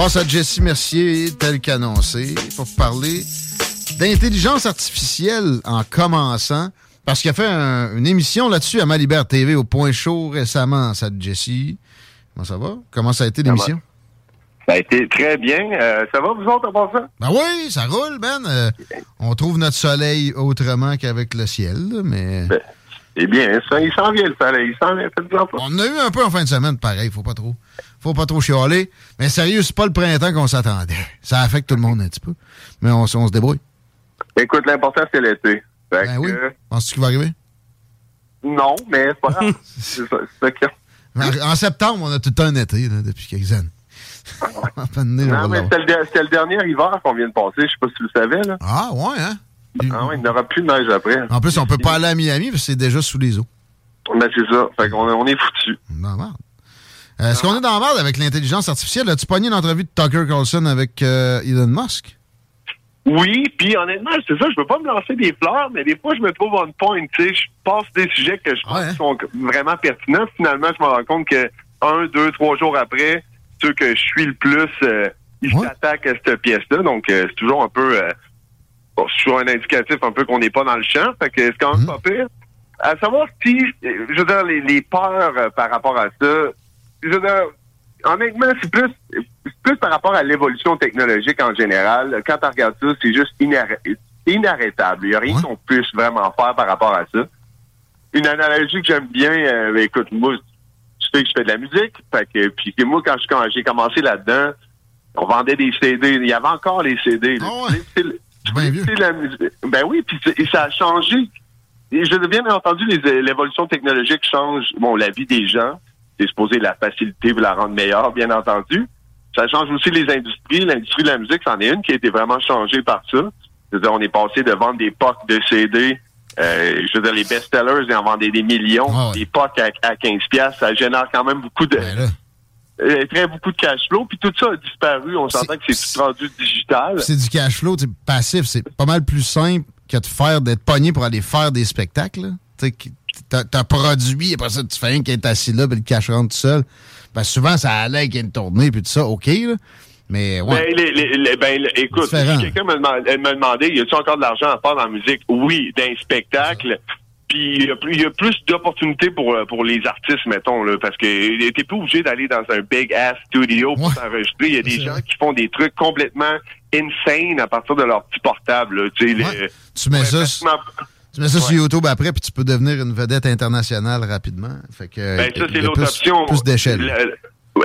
Passe à Jessie Mercier, tel qu'annoncé, pour parler d'intelligence artificielle en commençant. Parce qu'il a fait un- une émission là-dessus à Malibert TV au Point Chaud récemment, ça, Jessie. Comment ça va? Comment ça a été l'émission? Ça a été très bien. Euh, ça va, vous autres, à part ça? Ben oui, ça roule, Ben. Euh, on trouve notre soleil autrement qu'avec le ciel, mais... Eh bien, ça, il s'en vient, le soleil. Il s'en vient, en. On en a eu un peu en fin de semaine, pareil, faut pas trop. Faut pas trop chialer. Mais sérieux, c'est pas le printemps qu'on s'attendait. Ça affecte tout le monde un petit peu. Mais on, se débrouille. Écoute, l'important, c'est l'été. Ben que, oui. euh, Penses-tu qu'il va arriver? non, mais c'est pas grave. c'est ça, ça. En, septembre, on a tout le temps un été, là, depuis quelques années. Va Non, mais c'était le, dernier hiver qu'on vient de passer. Je sais pas si tu le savais, là. Ah, ouais, hein? Ah ouais, il n'y aura plus de neige après. En plus, on peut pas aller à Miami parce que c'est déjà sous les eaux. Ben, c'est ça. Fait qu'on on est foutu. La merde. Euh, Est-ce qu'on est dans la merde avec l'intelligence artificielle? As-tu pogné une entrevue de Tucker Carlson avec euh, Elon Musk? Oui, puis honnêtement, c'est ça, je veux pas me lancer des fleurs, mais des fois, je me trouve on point, tu sais, je passe des sujets que je pense qui sont vraiment pertinents. Finalement, je me rends compte que un, deux, trois jours après, ceux que je suis le plus, euh, ils s'attaquent à cette pièce-là, donc euh, c'est toujours un peu, bon, c'est toujours un indicatif un peu qu'on n'est pas dans le champ, fait que c'est quand même pas pire. À savoir si, je veux dire, les, les peurs par rapport à ça, je veux dire, honnêtement, c'est plus, plus par rapport à l'évolution technologique en général. Quand tu regardes ça, c'est juste inarrê- inarrêtable. Il n'y a rien qu'on puisse vraiment faire par rapport à ça. Une analogie que j'aime bien, euh, ben, écoute, moi, tu sais que je fais de la musique. Fait que, puis que moi, quand j'ai commencé là-dedans, on vendait des CD. Il y avait encore les CD. Tu sais, c'est c'est la musique. Ben oui, puis ça a changé. Et je bien entendu, l'évolution technologique change bon, la vie des gens. C'est supposé la faciliter ou la rendre meilleure, bien entendu. Ça change aussi les industries. L'industrie de la musique, c'en est une qui a été vraiment changée par ça. C'est-à-dire, on est passé de vendre des POC de CD. euh, je veux dire, les best-sellers, ils en vendaient des millions. Des POC à, à 15 piastres, ça génère quand même beaucoup de... euh, très beaucoup de cash flow. Puis tout ça a disparu. On s'entend que c'est tout rendu digital. C'est du cash flow sais, passif. C'est pas mal plus simple que de faire d'être pogné pour aller faire des spectacles. T'as produit, après ça, tu fais rien qui est assis là, puis le cash rentre tout seul. Parce que souvent, ça allait qu'il y ait une tournée, puis tout ça, OK, là. Mais ouais. Ben, les- les- les- ben, écoute, si quelqu'un me, me demandait, y a-tu encore de l'argent à faire dans la musique? Oui, d'un spectacle. Puis il y a plus, il y a plus d'opportunités pour euh, pour les artistes, mettons, là, parce que t'es pas obligé d'aller dans un big ass studio pour t'enregistrer. Il y a des gens qui font des trucs complètement insane à partir de leur petit portable. là, tu mets ça, facilement- tu mets ça sur. YouTube après, puis tu peux devenir une vedette internationale rapidement. Fait que, Ben, ça, c'est l'autre option. Plus d'échelle.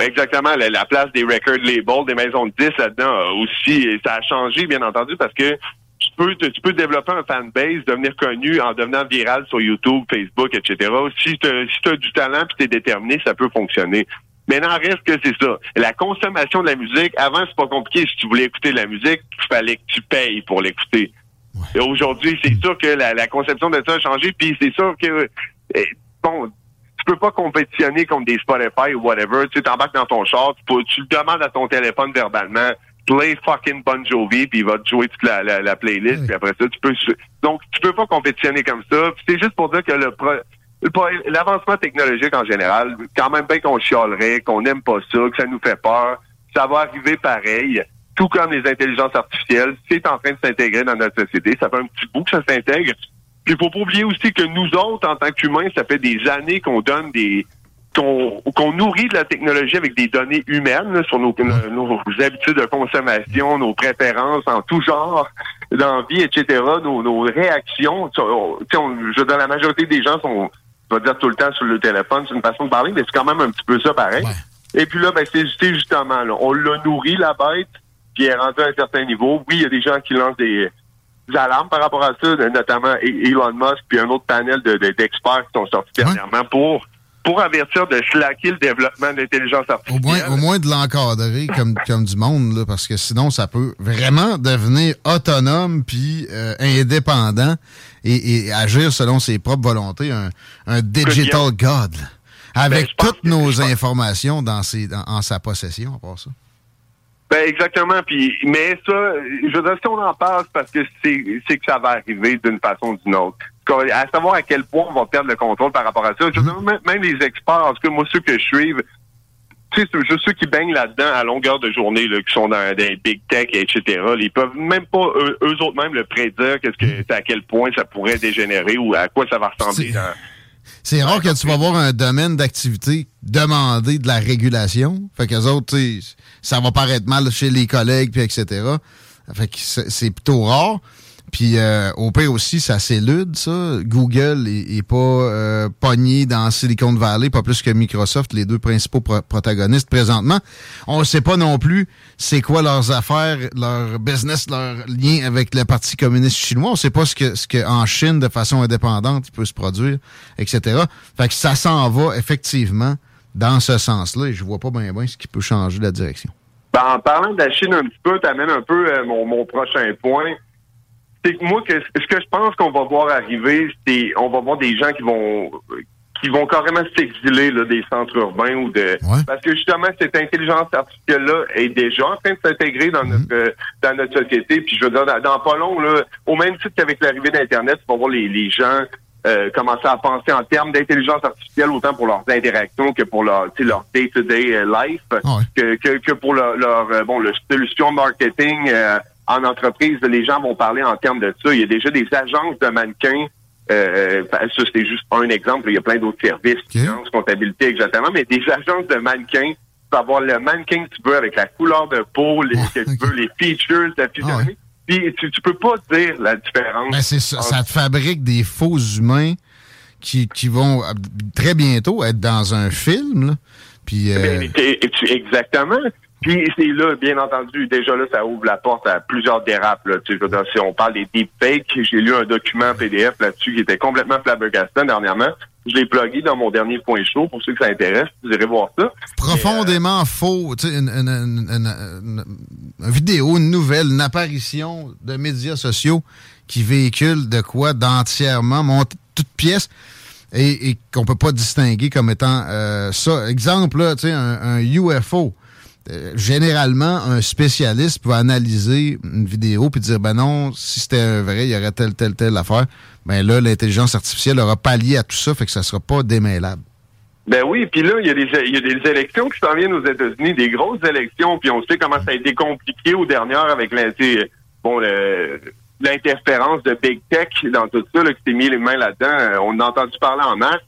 Exactement. La, la place des record labels, des maisons de 10 là-dedans a aussi, ça a changé, bien entendu, parce que tu peux, te- tu peux développer un fanbase, devenir connu en devenant viral sur YouTube, Facebook, etc. Si tu as du talent et tu es déterminé, ça peut fonctionner. Maintenant, reste que c'est ça. La consommation de la musique, avant, c'est pas compliqué. Si tu voulais écouter de la musique, il fallait que tu payes pour l'écouter. Et Aujourd'hui, c'est sûr que la, la conception de ça a changé, puis c'est sûr que eh, bon, tu peux pas compétitionner contre des Spotify ou whatever. Tu t'embarques dans ton char, tu, peux- tu le demandes à ton téléphone verbalement, play fucking Bon Jovi, puis il va te jouer toute la, la, la playlist, puis après ça, tu peux... Donc, tu peux pas compétitionner comme ça. C'est juste pour dire que le... pro- le pro- L'avancement technologique en général, quand même bien qu'on chialerait, qu'on n'aime pas ça, que ça nous fait peur, ça va arriver pareil. Tout comme les intelligences artificielles, c'est en train de s'intégrer dans notre société. Ça fait un petit bout que ça s'intègre. Puis il faut pas oublier aussi que nous autres, en tant qu'humains, ça fait des années qu'on donne des qu'on nourrit de la technologie avec des données humaines sur nos, nos, habitudes de consommation, nos préférences en tout genre, d'envie, etc., nos, nos réactions. je veux la majorité des gens sont, je vais dire tout le temps sur le téléphone, c'est une façon de parler, mais c'est quand même un petit peu ça pareil. Et puis là, ben, c'est justement, là, on l'a nourri, la bête, puis elle est rendue à un certain niveau. Oui, il y a des gens qui lancent des, alarmes par rapport à ça, notamment Elon Musk, puis un autre panel d'experts qui sont sortis dernièrement pour pour avertir de slacker le développement de l'intelligence artificielle. Au moins, au moins de l'encadrer comme, comme du monde, là, parce que sinon, ça peut vraiment devenir autonome puis euh, indépendant et, agir selon ses propres volontés, un, un digital god, avec ben, toutes nos informations dans ses, en sa possession, à part ça. Ben exactement. Puis, mais ça, je veux dire, si on en parle, parce que c'est que ça va arriver d'une façon ou d'une autre à savoir à quel point on va perdre le contrôle par rapport à ça. Mhm. même, les experts, en tout cas, moi, ceux que je suis, tu sais, juste ceux qui baignent là-dedans à longueur de journée, là, qui sont dans des big tech, etc., ils peuvent même pas, eux, autres même, le prédire qu'est-ce que, à quel point ça pourrait dégénérer ou à quoi ça va ressembler C'est rare que tu vas voir un domaine d'activité demander de la régulation. Fait qu'eux autres, ça va paraître mal chez les collègues, puis etc. Fait que c'est plutôt rare. Puis euh, au pire aussi, ça s'élude, ça. Google est, pas euh, pogné dans Silicon Valley, pas plus que Microsoft, les deux principaux protagonistes présentement. On ne sait pas non plus c'est quoi leurs affaires, leur business, leur lien avec le Parti communiste chinois. On sait pas ce que, ce que en Chine, de façon indépendante, il peut se produire, etc. Fait que ça s'en va effectivement dans ce sens-là et je vois pas bien bien ce qui peut changer la direction. Ben, en parlant de la Chine un petit peu, tu amènes un peu euh, mon, mon prochain point c'est que moi, que, ce que je pense qu'on va voir arriver, c'est on va voir des gens qui vont qui vont carrément s'exiler des centres urbains ou de parce que justement cette intelligence artificielle là est déjà en train de s'intégrer dans mhm. notre dans notre société. Puis je veux dire dans, pas long là au même titre qu'avec l'arrivée d'internet on va voir les, les gens euh, commencer à penser en termes d'intelligence artificielle autant pour leurs interactions que pour leur leur day to day life que, que, que pour leur, leur euh, bon le solution marketing euh, en entreprise, les gens vont parler en termes de ça. Il y a déjà des agences de mannequins. Euh, ça, c'était juste un exemple. Il y a plein d'autres services, okay. comptabilité, exactement. Mais des agences de mannequins, tu peux avoir le mannequin que tu veux avec la couleur de peau, les, que tu veux, les features de ah, Puis tu, tu peux pas dire la différence. Ben c'est ça, ça te fabrique des faux humains qui, qui vont euh, très bientôt être dans un film. Là. Puis, euh... Ben, exactement. Puis c'est là, bien entendu, déjà là, ça ouvre la porte à plusieurs dérapes. Là. Si on parle des deepfakes, j'ai lu un document PDF là-dessus qui était complètement flabbergastant dernièrement. Je l'ai plugué dans mon dernier point chaud pour ceux que ça intéresse. Vous irez voir ça. Profondément faux. Tu une, vidéo, une nouvelle, une apparition de médias sociaux qui véhicule de quoi d'entièrement toute pièce et, et qu'on peut pas distinguer comme étant euh, ça. Exemple, là, un UFO euh, généralement, un spécialiste peut analyser une vidéo puis dire ben non, si c'était vrai, il y aurait telle, telle, telle affaire. Ben là, l'intelligence artificielle aura pallié à tout ça, fait que ça sera pas démêlable. Ben oui, puis là, il y, a des, élections qui s'en viennent aux États-Unis, des grosses élections, puis on sait comment ça a été compliqué aux dernières avec bon, l'interférence de Big Tech dans tout ça, là, qui s'est mis les mains là-dedans. On a entendu parler en masse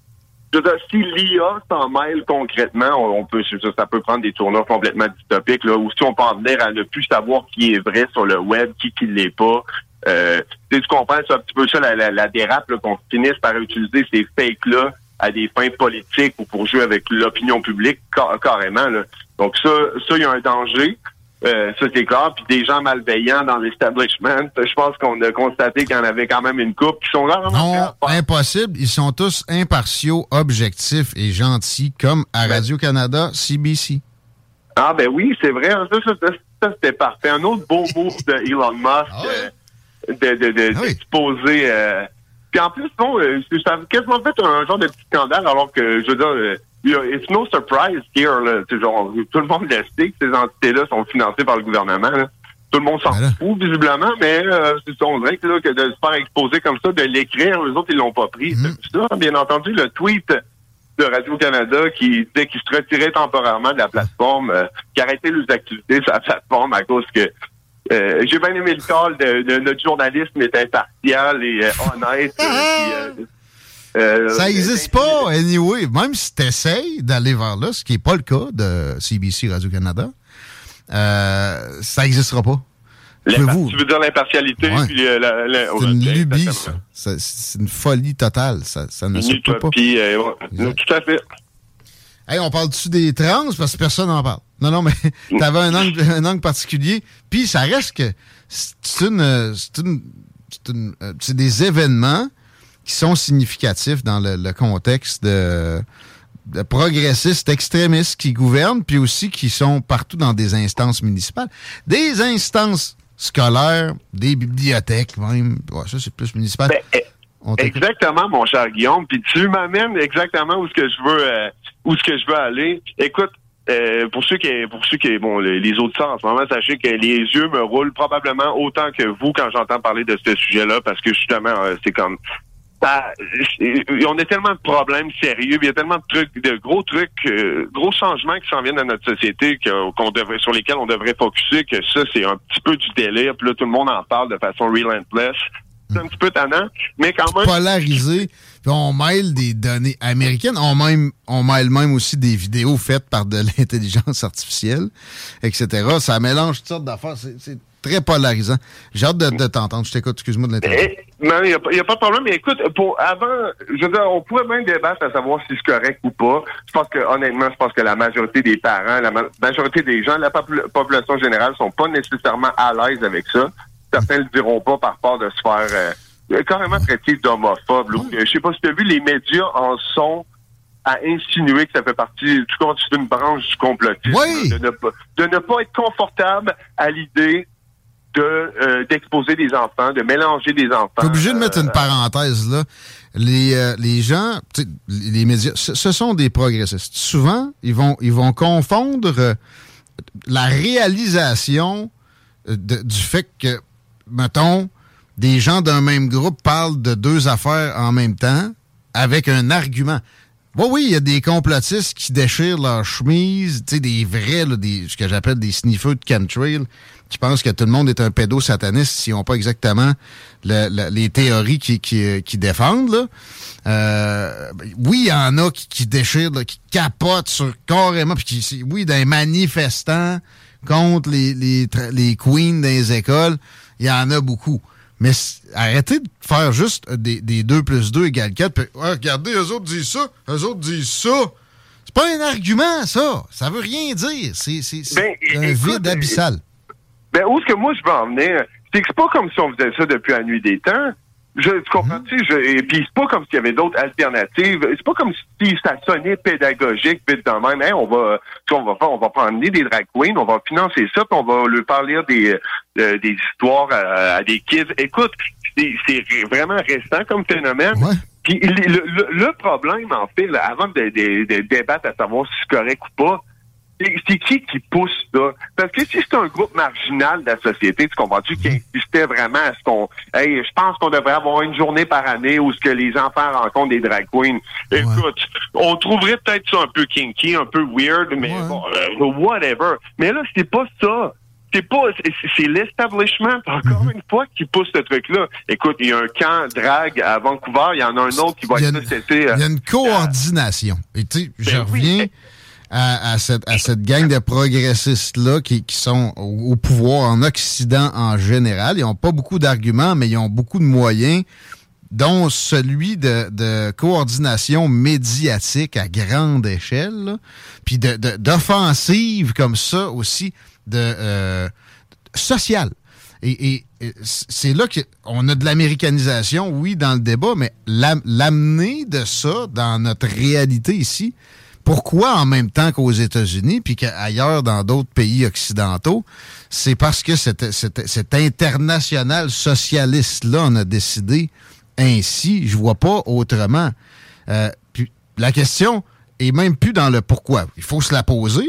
je veux si l'IA s'en mêle concrètement, on peut, ça peut prendre des tournures complètement dystopiques, là, ou si on peut en venir à ne plus savoir qui est vrai sur le web, qui qui l'est pas. Euh, tu comprends, c'est un petit peu ça la, la, dérape, qu'on finisse par utiliser ces fakes-là à des fins politiques ou pour jouer avec l'opinion publique carrément. Là. Donc ça, ça, il y a un danger. Euh, ça, c'est clair. Puis des gens malveillants dans l'establishment, je pense qu'on a constaté qu'il y en avait quand même une coupe qui sont là. Non, impossible. Ils sont tous impartiaux, objectifs et gentils, comme à Radio-Canada, CBC. Ah ben oui, c'est vrai. Hein. Ça, ça, c'était parfait. Un autre beau move de Elon Musk ah euh, de, de, de, ah euh, puis en plus, non, ça a quasiment fait un genre de petit scandale, alors que, je veux dire it's no surprise here. Là. Genre, tout le monde le sait que ces entités-là sont financées par le gouvernement. Tout le monde s'en fout, visiblement, mais euh, c'est on dirait que, là, que de se faire exposer comme ça, de l'écrire, les autres, ils l'ont pas pris. Mm ça, bien entendu, le tweet de Radio-Canada qui disait qu'il se retirait temporairement de la plateforme, euh, qui arrêtait les activités sur la plateforme à cause que euh, j'ai bien aimé le call de, de, notre journalisme est impartial et euh, honnête. Euh, ça n'existe pas, anyway. Même si tu essayes d'aller vers là, ce qui n'est pas le cas de CBC Radio-Canada, euh, ça n'existera pas. Tu veux dire l'impartialité euh, C'est une lubie, ça. C'est une folie totale. Ça, ça ne se peut pas. Tout à fait. Hey, on parle-tu des trans? Parce que personne n'en parle? Non, non, mais t'avais un angle, un angle particulier. Puis ça reste que c'est une, c'est une, c'est des événements qui sont significatifs dans le, contexte de, progressistes extrémistes qui gouvernent, puis aussi qui sont partout dans des instances municipales. Des instances scolaires, des bibliothèques même. ça, c'est plus municipal. Ben, eh, exactement, mon cher Guillaume. Puis tu m'amènes exactement où ce que je veux euh, où ce que je veux aller. Écoute, euh, pour ceux qui, pour ceux qui, bon, les, les auditeurs en ce moment, sachez que les yeux me roulent probablement autant que vous quand j'entends parler de ce sujet-là, parce que justement, euh, c'est comme on a tellement de problèmes sérieux, il y a tellement de trucs, de gros trucs, euh, gros changements qui s'en viennent dans notre société qu'on devrait, sur lesquels on devrait focuser, que ça, c'est un petit peu du délire. Puis là, tout le monde en parle de façon relentless. C'est un petit peu tannant, mais quand même. Polarisé. Puis on mêle des données américaines. On, même, on mêle même aussi des vidéos faites par de l'intelligence artificielle, etc. Ça mélange toutes sortes d'affaires. C'est très polarisant. J'ai hâte de, t'entendre. Je t'écoute, excuse-moi de l'interrompre. Eh, non, il n'y a, pas de problème. Mais écoute, pour avant, je veux dire, on pourrait même débattre à savoir si c'est correct ou pas. Je pense que, honnêtement, je pense que la majorité des parents, la majorité des gens, la population générale sont pas nécessairement à l'aise avec ça. Certains le diront pas par peur de se faire euh, carrément traiter d'homophobe. Je sais pas si tu as vu, les médias en sont à insinuer que ça fait partie tout compte d'une branche du complotisme. Oui. De, ne pas, de ne pas être confortable à l'idée de euh, d'exposer des enfants, de mélanger des enfants. Je obligé de mettre une euh, parenthèse là. Les, euh, les gens, les médias, ce, sont des progressistes. Souvent, ils vont, ils vont confondre la réalisation du fait que, mettons, des gens d'un même groupe parlent de deux affaires en même temps avec un argument. Bon, oui, il y a des complotistes qui déchirent leur chemise, tu sais, des vrais, des, ce que j'appelle des sniffers de chemtrail, qui pensent que tout le monde est un pédosataniste s'ils n'ont pas exactement les théories qui, qui, défendent. Là. Euh, oui, il y en a qui, déchirent, qui capotent sur carrément, puis qui, oui, des manifestants contre les, les, les queens des écoles, il y en a beaucoup. Mais arrêtez de faire juste des, des 2 plus 2 égale 4. Puis, regardez, eux autres disent ça, eux autres disent ça. C'est pas un argument, ça. Ça veut rien dire. C'est ben, un vide abyssal. Ben, où est-ce que moi je veux en venir? C'est que c'est pas comme si on faisait ça depuis la nuit des temps. Je, tu comprends-tu? Mhm. Et puis c'est pas comme s'il y avait d'autres alternatives. C'est pas comme si ça sonnait pédagogique, vite de même. on va, on va faire, on va prendre des drag queens, on va financer ça, puis on va leur parler des, euh, des histoires à, des kids. Écoute, c'est vraiment récent comme phénomène. Puis le, problème, en fait, avant de, de débattre à savoir si c'est correct ou pas, c'est qui qui pousse ça? Parce que si c'est un groupe marginal de la société, tu comprends-tu, qui insistait vraiment à ce qu'on... Hey, je pense qu'on devrait avoir une journée par année où ce que les enfants rencontrent des drag queens. Écoute, on trouverait peut-être ça un peu kinky, un peu weird, mais bon, euh, whatever. Mais là, c'est pas ça c'est pas c'est l'establishment encore mhm. une fois qui pousse ce truc là écoute il y a un camp drag à Vancouver il y en a un autre qui va être il y a une coordination et tu sais je ben reviens à, cette, à cette gang de progressistes-là qui, qui sont au, pouvoir en Occident en général. Ils n'ont pas beaucoup d'arguments, mais ils ont beaucoup de moyens, dont celui de, de coordination médiatique à grande échelle, puis d'offensive de, comme ça aussi, de euh, sociale. Et, et c'est là qu'on a de l'américanisation, oui, dans le débat, mais l'amener de ça dans notre réalité ici, pourquoi en même temps qu'aux États-Unis, puis qu'ailleurs dans d'autres pays occidentaux, c'est parce que cet, international socialiste-là en a décidé ainsi. Je vois pas autrement. Euh, puis la question est même plus dans le pourquoi. Il faut se la poser.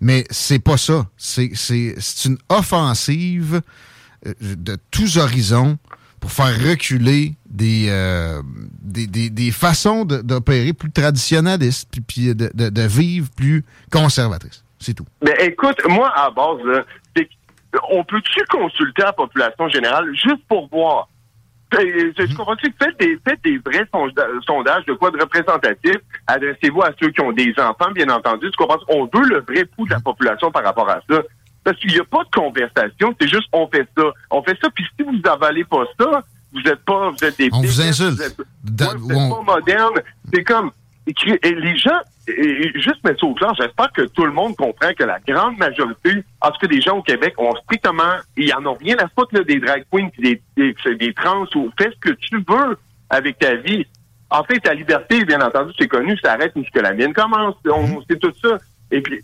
Mais c'est pas ça. C'est une offensive euh, de tous horizons pour faire reculer des, euh, des, des, des, façons d'opérer plus traditionnalistes, puis, puis de, de, vivre plus conservatrices. C'est tout. Mais écoute, moi, à base, on peut-tu consulter la population générale juste pour voir je mhm. comprends que faites des, faites des vrais sondages de quoi de représentatif. Adressez-vous à ceux qui ont des enfants, bien entendu. Tu comprends? On veut le vrai pouls de la mhm. population par rapport à ça. Parce qu'il n'y a pas de conversation, c'est juste on fait ça. On fait ça, puis si vous avalez pas ça, vous êtes pas, vous êtes des On vous insulte. Vous êtes, pas moderne. C'est comme et les gens, et juste mettre ça au clair, j'espère que tout le monde comprend que la grande majorité, en tout cas des gens au Québec, ont strictement, ils en ont rien à foutre là, des drag queens, des, des, des trans, ou fais ce que tu veux avec ta vie. En fait, ta liberté, bien entendu, c'est connu, ça arrête que la mienne commence. On, mhm. c'est tout ça. Et puis,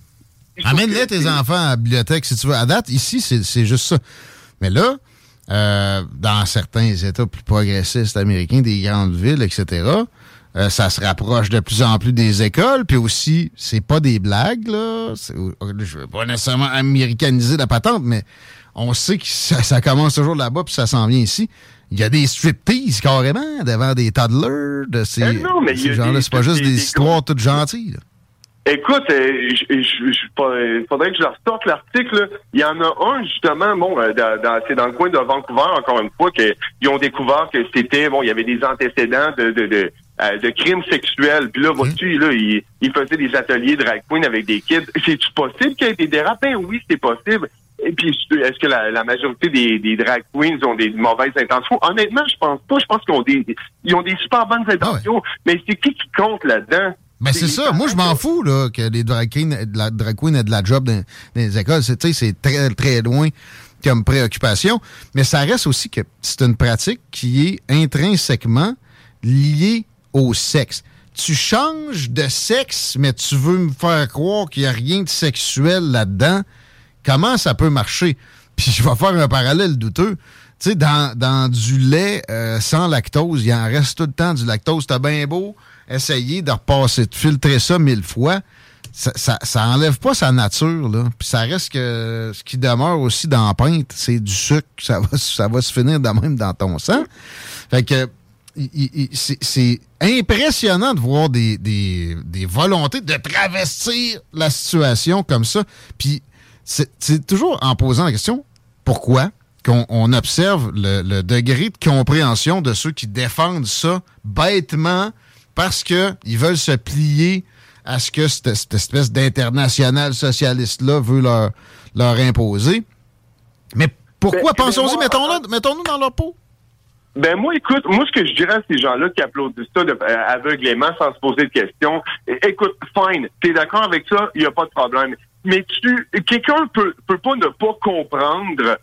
Amène-les tes enfants à la bibliothèque si tu veux. À date, ici, c'est juste ça. Mais là, euh, dans certains États plus progressistes américains, des grandes villes, etc., euh, ça se rapproche de plus en plus des écoles. Puis aussi, c'est pas des blagues, là. Je veux pas nécessairement américaniser la patente, mais on sait que ça, commence toujours là-bas, puis ça s'en vient ici. Il y a des striptease carrément devant des toddlers de ces, eh non, mais gens-là. C'est pas juste des, histoires toutes gentilles. Écoute, euh, il faudrait que je leur sorte l'article. Il y en a un justement, bon, euh, c'est dans le coin de Vancouver encore une fois qu'ils ont découvert que c'était bon, il y avait des antécédents de, de, de euh, de crimes sexuels. Puis là, vois-tu, là, il, il, faisait des ateliers drag queen avec des kids. C'est-tu possible qu'il y ait des dérapes? Ben oui, c'est possible. Et puis, est-ce que la, majorité des, des, drag queens ont des mauvaises intentions? Honnêtement, je pense pas. Je pense qu'ils ont des, ils ont des super bonnes ah intentions. Mais c'est qui qui compte là-dedans? Ben c'est ça. Moi, je m'en fous là, que les drag queens, la drag queen aient de la job dans, les écoles. C'est très, très loin comme préoccupation. Mais ça reste aussi que c'est une pratique qui est intrinsèquement liée au sexe. Tu changes de sexe, mais tu veux me faire croire qu'il n'y a rien de sexuel là-dedans. Comment ça peut marcher? Puis je vais faire un parallèle douteux. Tu sais, dans, du lait euh, sans lactose, il en reste tout le temps du lactose. T'as bien beau essayer de repasser, de filtrer ça mille fois. Ça, ça, enlève pas sa nature, là. Puis ça reste que ce qui demeure aussi dans la c'est du sucre. Ça va, ça va se finir de même dans ton sang. Fait que c'est impressionnant de voir des, des, des, volontés de travestir la situation comme ça. Puis c'est toujours en posant la question pourquoi qu'on observe le, le, degré de compréhension de ceux qui défendent ça bêtement parce qu'ils veulent se plier à ce que cette, cette espèce d'international socialiste-là veut leur, leur imposer. Mais pourquoi? Ben, Pensons-y, mettons-nous mettons dans leur peau. Ben moi, écoute, moi ce que je dirais à ces gens-là qui applaudissent ça de, euh, aveuglément sans se poser de questions, écoute, fine, t'es d'accord avec ça, il n'y a pas de problème. Mais tu, quelqu'un peut, peut pas ne pas comprendre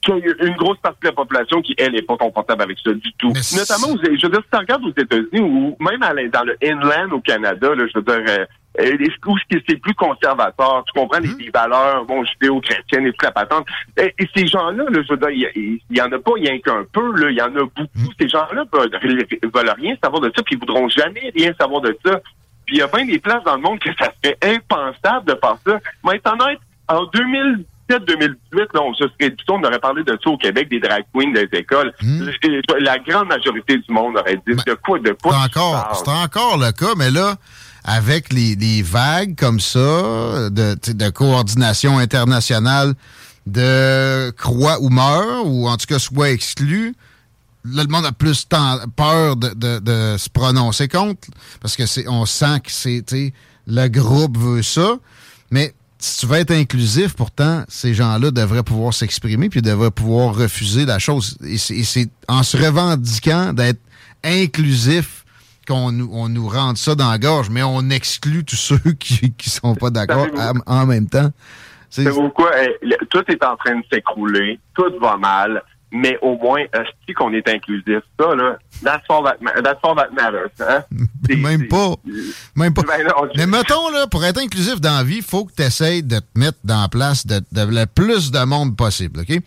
qu'il y a une grosse partie de la population qui, elle, est pas confortable avec ça du tout. Notamment, je veux dire, si tu regardes aux États-Unis ou même dans le inland au Canada, là, je veux dire, euh, euh, où c'est plus conservateur. Tu comprends les, mhm. valeurs bon judéo-chrétiennes et tout la patente. Et, ces gens-là, là, je veux dire, il y, en a pas rien qu'un peu, là, il y en a beaucoup. Mhm. Ces gens-là veulent, veulent rien savoir de ça, puis ils voudront jamais rien savoir de ça. Puis il y a bien des places dans le monde que ça serait impensable de faire ça. Mais étant honnête, en 2017 2018, là, on se serait dit, on aurait parlé de ça au Québec, des drag queens des écoles. Mhm. La grande majorité du monde aurait dit ben, de quoi, de quoi. C'est encore, c'est encore le cas, mais là, avec les, vagues comme ça de, de coordination internationale de croix ou meurt, ou en tout cas soit exclu, là, le monde a plus peur de, se prononcer contre, parce que c'est, on sent que c'est, le groupe veut ça. Mais si tu veux être inclusif, pourtant, ces gens-là devraient pouvoir s'exprimer puis devraient pouvoir refuser la chose. Et c'est en se revendiquant d'être inclusif qu'on nous, on nous rentre ça dans la gorge, mais on exclut tous ceux qui ne sont pas d'accord en, même temps. C'est pourquoi eh, tout est en train de s'écrouler, tout va mal mais au moins, est qu'on est inclusif? Ça, là, that's all that, that's all that matters. Hein? même pas. Même pas. Ben mais mettons, là, pour être inclusif dans la vie, il faut que tu essayes de te mettre dans la place de, le plus de monde possible, OK?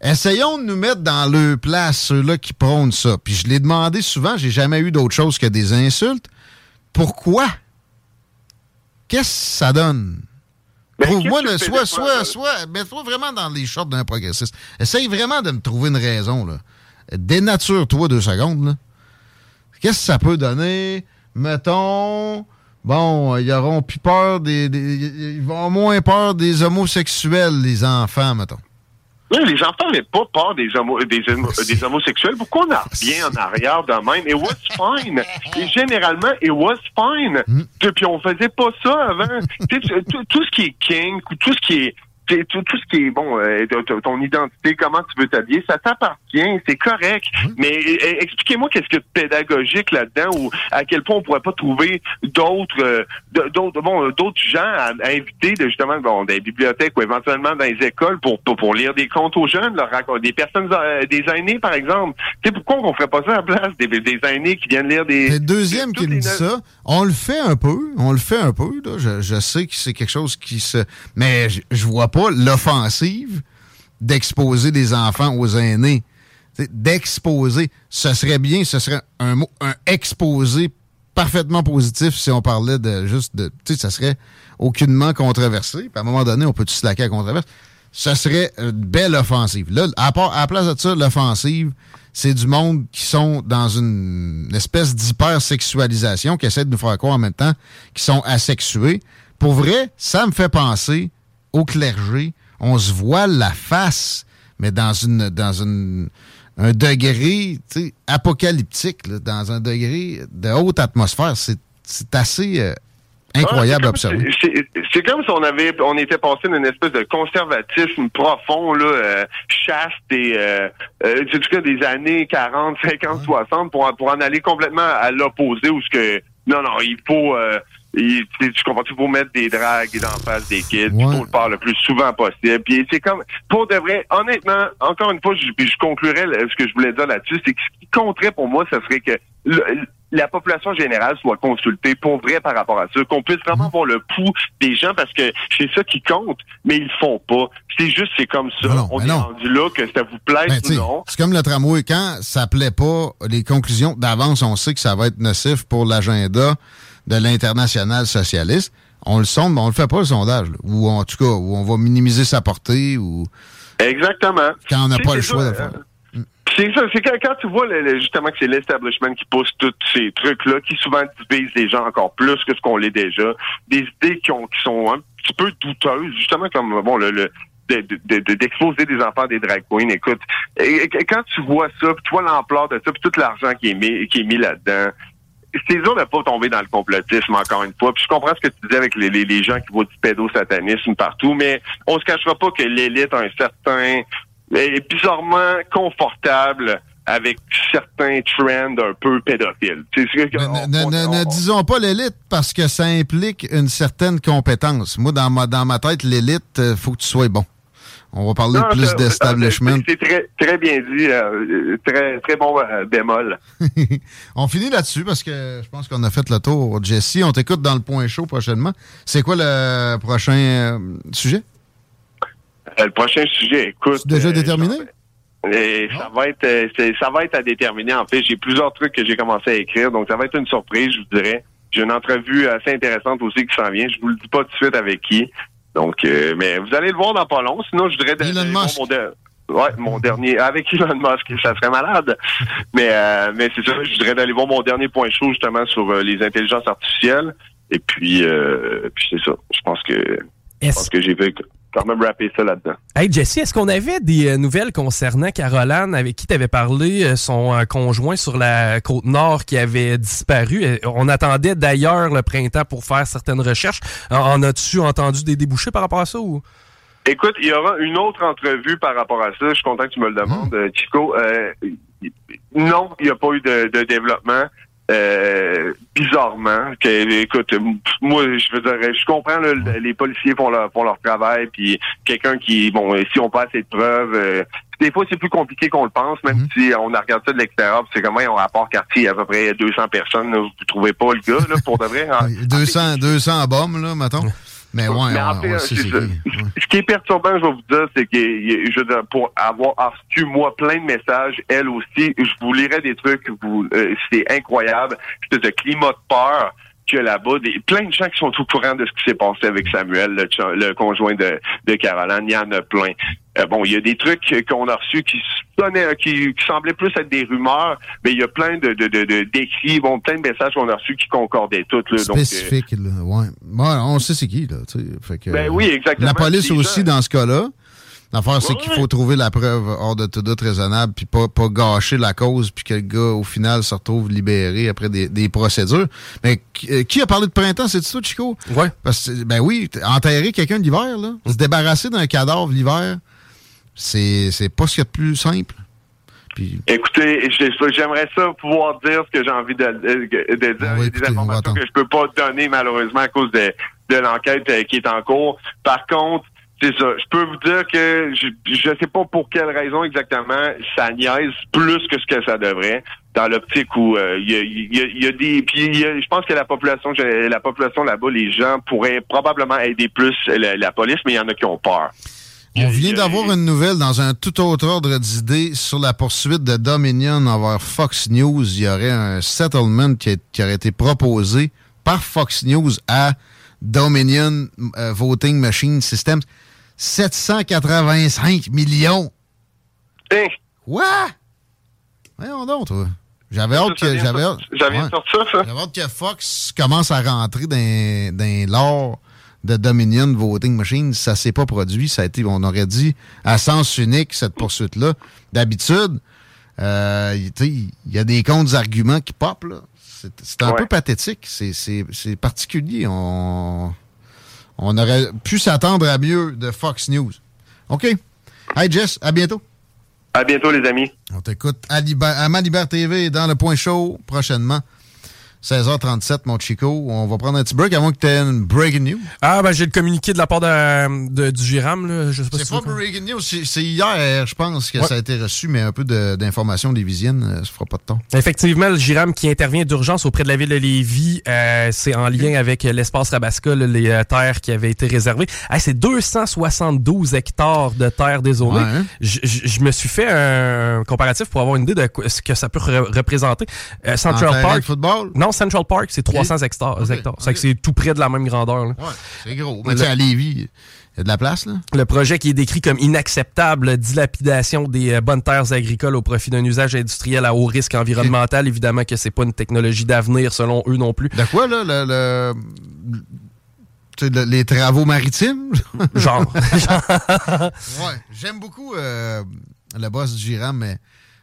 Essayons de nous mettre dans le place ceux-là qui prônent ça. Puis je l'ai demandé souvent, j'ai jamais eu d'autre chose que des insultes. Pourquoi? Qu'est-ce que ça donne? Trouve-moi le soit, soit, soit, mets-toi vraiment dans les shorts d'un progressiste. Essaye vraiment de me trouver une raison, là. Dénature-toi deux secondes, là. Qu'est-ce que ça peut donner? Mettons, bon, ils auront plus peur des, Ils vont moins peur des homosexuels, les enfants, mettons. Oui, les enfants n'avaient pas peur des, des, homosexuels. Pourquoi on a bien en arrière de même? It was fine. Et généralement, it was fine. Mm. Puis on faisait pas ça avant. tout, tout, ce qui est kink ou tout ce qui est tout, tout, ce qui est bon, euh, ton identité, comment tu veux t'habiller, ça t'appartient, c'est correct. Mais euh, expliquez-moi qu'est-ce que pédagogique là-dedans ou à quel point on pourrait pas trouver d'autres euh, d'autres bon d'autres gens à, inviter de justement bon des bibliothèques ou éventuellement dans les écoles pour pour, lire des contes aux jeunes, leur raconter des personnes des aînés par exemple. Tu sais pourquoi on ferait pas ça à la place des, des aînés qui viennent lire des Le deuxième qui me dit ça, on le fait un peu, on le fait un peu là, je, sais que c'est quelque chose qui se mais je, vois pas l'offensive d'exposer des enfants aux aînés. D'exposer. Ce serait bien, ce serait un mot, un exposé parfaitement positif si on parlait de juste de. Tu sais, ça serait aucunement controversé. Puis à un moment donné, on peut tout slacker à controverse? Ça serait une belle offensive. Là, à, part, à la place de ça, l'offensive, c'est du monde qui sont dans une, espèce d'hypersexualisation, qui essaie de nous faire croire en même temps qu'ils sont asexués. Pour vrai, ça me fait penser au clergé, on se voit la face, mais dans une un degré apocalyptique, dans un degré de haute atmosphère. C'est assez euh, incroyable à observer. C'est comme si on avait on était passé d'une espèce de conservatisme profond, là, euh, chaste et euh, euh cas des années 40, 50, 60 pour, pour en aller complètement à l'opposé où ce que non, non, il faut il, tu comprends, il faut mettre des dragues en face des kids, il faut le faire le plus souvent possible. Puis c'est comme, pour de vrai, honnêtement, encore une fois, je, je conclurai ce que je voulais dire là-dessus, c'est que ce qui compterait pour moi, ce serait que la population générale soit consultée pour vrai par rapport à ça, qu'on puisse vraiment mhm. voir le pouls des gens parce que c'est ça qui compte, mais ils le font pas. C'est juste, c'est comme ça. On est rendu là, que ça vous plaît ben, ou non. C'est comme le tramway. Quand ça plaît pas, les conclusions d'avance, on sait que ça va être nocif pour l'agenda de l'international socialiste, on le sonde, mais on le fait pas le sondage. Ou en tout cas, où on va minimiser sa portée ou. Exactement. Quand on n'a pas le choix de faire. C'est ça, c'est quand, tu vois justement que c'est l'establishment qui pousse tous ces trucs-là, qui souvent divisent les gens encore plus que ce qu'on l'est déjà, des idées qui, ont, qui sont un petit peu douteuses, justement comme bon le, d'exposer des enfants des drag queens. Écoute, quand tu vois ça, puis tu vois l'ampleur de ça, puis tout l'argent qui est mis, mis là-dedans, c'est dur de pas tomber dans le complotisme encore une fois. Puis je comprends ce que tu disais avec les, les, gens qui voient du pédosatanisme partout, mais on se cachera pas que l'élite a un certain est bizarrement confortable avec certains trends un peu pédophiles. ne, disons pas l'élite parce que ça implique une certaine compétence. Moi, dans ma, dans ma tête, l'élite, il euh, faut que tu sois bon. On va parler plus d'establishment. C'est très, très bien dit. Euh, très, très bon euh, bémol. on finit là-dessus parce que je pense qu'on a fait le tour. Jesse, on t'écoute dans le point chaud prochainement. C'est quoi le prochain euh, sujet? Le prochain sujet, écoute. déjà déterminé? Et ça va être ça va être à déterminer. En fait, j'ai plusieurs trucs que j'ai commencé à écrire, donc ça va être une surprise, je vous dirais. J'ai une entrevue assez intéressante aussi qui s'en vient. Je vous le dis pas tout de suite avec qui. Donc, euh, mais vous allez le voir dans pas long. Sinon, je voudrais Elon Musk. Mon, ouais, mon dernier avec Elon Musk, ça serait malade. mais euh, mais c'est ça, je voudrais d'aller voir mon dernier point chaud justement sur euh, les intelligences artificielles. Et puis, puis c'est ça. Je pense que je pense que j'ai vu. Quand même rapper ça là-dedans. Hey Jesse, est-ce qu'on avait des nouvelles concernant Caroline avec qui tu avais parlé, son conjoint sur la côte nord qui avait disparu? On attendait d'ailleurs le printemps pour faire certaines recherches. En as-tu entendu des débouchés par rapport à ça ou? Écoute, il y aura une autre entrevue par rapport à ça. Je suis content que tu me le demandes, hmm. Chico. Euh, non, il n'y a pas eu de, développement. Euh, bizarrement, que, écoute, moi, je veux dire, je comprends, les policiers font leur, font leur travail, puis quelqu'un qui, bon, si on passe cette preuve, euh, des fois, c'est plus compliqué qu'on le pense, même hmm. si on a regardé ça de l'extérieur, c'est comme, on rapport quartier, à peu près 200 personnes, vous vous trouvez pas le gars, là, pour de vrai. 200, 200 bombes, là, mettons. Mais ouais, Ce qui est perturbant, je vais vous dire, c'est que je pour avoir reçu moi plein de messages, elle aussi, je vous lirai des trucs, vous, euh, c'est incroyable. C'est de climat de peur que là-bas, des, plein de gens qui sont au courant de ce qui s'est passé avec Samuel, le, conjoint de, de Caroline, il y en a plein. Euh, bon, il y a des trucs qu'on a reçus qui sonnaient, qui, semblaient plus être des rumeurs, mais il y a plein de, de, d'écrits, bon, plein de messages qu'on a reçus qui concordaient tous. Là, Spécifique, donc, là, ouais. on sait c'est qui, là. Fait que, ben oui, exactement. La police aussi, dans ce cas-là. L'affaire, c'est qu'il faut trouver la preuve hors de tout doute raisonnable, puis pas, pas gâcher la cause, puis que le gars, au final, se retrouve libéré après des, des procédures. Mais euh, qui a parlé de printemps, c'est ça, Chico? Ouais. Parce que, ben oui, enterrer quelqu'un l'hiver, là, se débarrasser d'un cadavre l'hiver, c'est, pas ce qu'il y a de plus simple. Puis... Écoutez, j'aimerais ça pouvoir dire ce que j'ai envie de, de, dire. Ben des informations que je peux pas donner, malheureusement, à cause de, de l'enquête euh, qui est en cours. Par contre, c'est ça. Je peux vous dire que je ne sais pas pour quelle raison exactement ça niaise plus que ce que ça devrait dans l'optique où euh, il y, a, des puis je pense que la population la population là-bas les gens pourraient probablement aider plus la, police mais il y en a qui ont peur. On vient d'avoir une nouvelle dans un tout autre ordre d'idées sur la poursuite de Dominion envers Fox News. Il y aurait un settlement qui, qui aurait été proposé par Fox News à Dominion euh, Voting Machine Systems. 785 millions. Hein? Quoi? Voyons donc, toi. J'avais hâte que. J'avais hâte, J'avais hâte que Fox commence à rentrer dans, dans l'or de Dominion Voting Machine. Ça s'est pas produit. Ça a été, on aurait dit, à sens unique, cette poursuite-là. D'habitude, euh, il y a des comptes arguments qui popent, là. C'est un peu pathétique. C'est particulier. On on aurait pu s'attendre à mieux de Fox News. OK. Hey Jess, à bientôt. À bientôt les amis. On t'écoute à, à Ma TV dans le point chaud prochainement. 16h37, mon Chico. On va prendre un petit break avant que tu aies une breaking news. Ah, ben j'ai le communiqué de la part de, du Giram. Là. Je sais pas c'est pas breaking news. C'est hier, je pense, que ça a été reçu, mais un peu d'informations visiennes, euh, ça fera pas de temps. Effectivement, le Giram qui intervient d'urgence auprès de la ville de Lévis, euh, c'est en lien avec l'espace Rabasca, les euh, terres qui avaient été réservées. c'est 272 hectares de terres désolées. Hein? Je me suis fait un comparatif pour avoir une idée de ce que ça peut représenter. Central Park. football? Non, Central Park, c'est 300 hectares. C'est tout près de la même grandeur. Ouais, c'est gros. Mais à Lévis, il y a de la place, là? Le projet qui est décrit comme inacceptable, dilapidation des euh, bonnes terres agricoles au profit d'un usage industriel à haut risque environnemental. Évidemment que c'est pas une technologie d'avenir selon eux non plus. De quoi, là? Le, les travaux maritimes? Genre. ouais. J'aime beaucoup euh, le boss du Giram, mais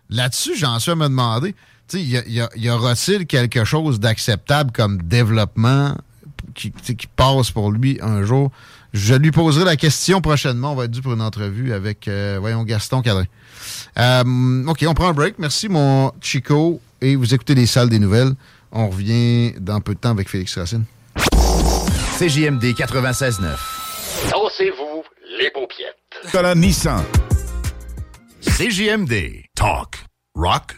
là-dessus, j'en suis à me demander y, y, aura-t-il quelque chose d'acceptable comme développement qui, qui, passe pour lui un jour? Je lui poserai la question prochainement. On va être dû pour une entrevue avec, euh, voyons, Gaston Cadrin. Euh, OK, on prend un break. Merci, mon Chico. Et vous écoutez les salles des nouvelles. On revient dans peu de temps avec Félix Racine. CJMD 96.9. Dansez-vous les paupiettes. la Nissan. CJMD. Talk. Rock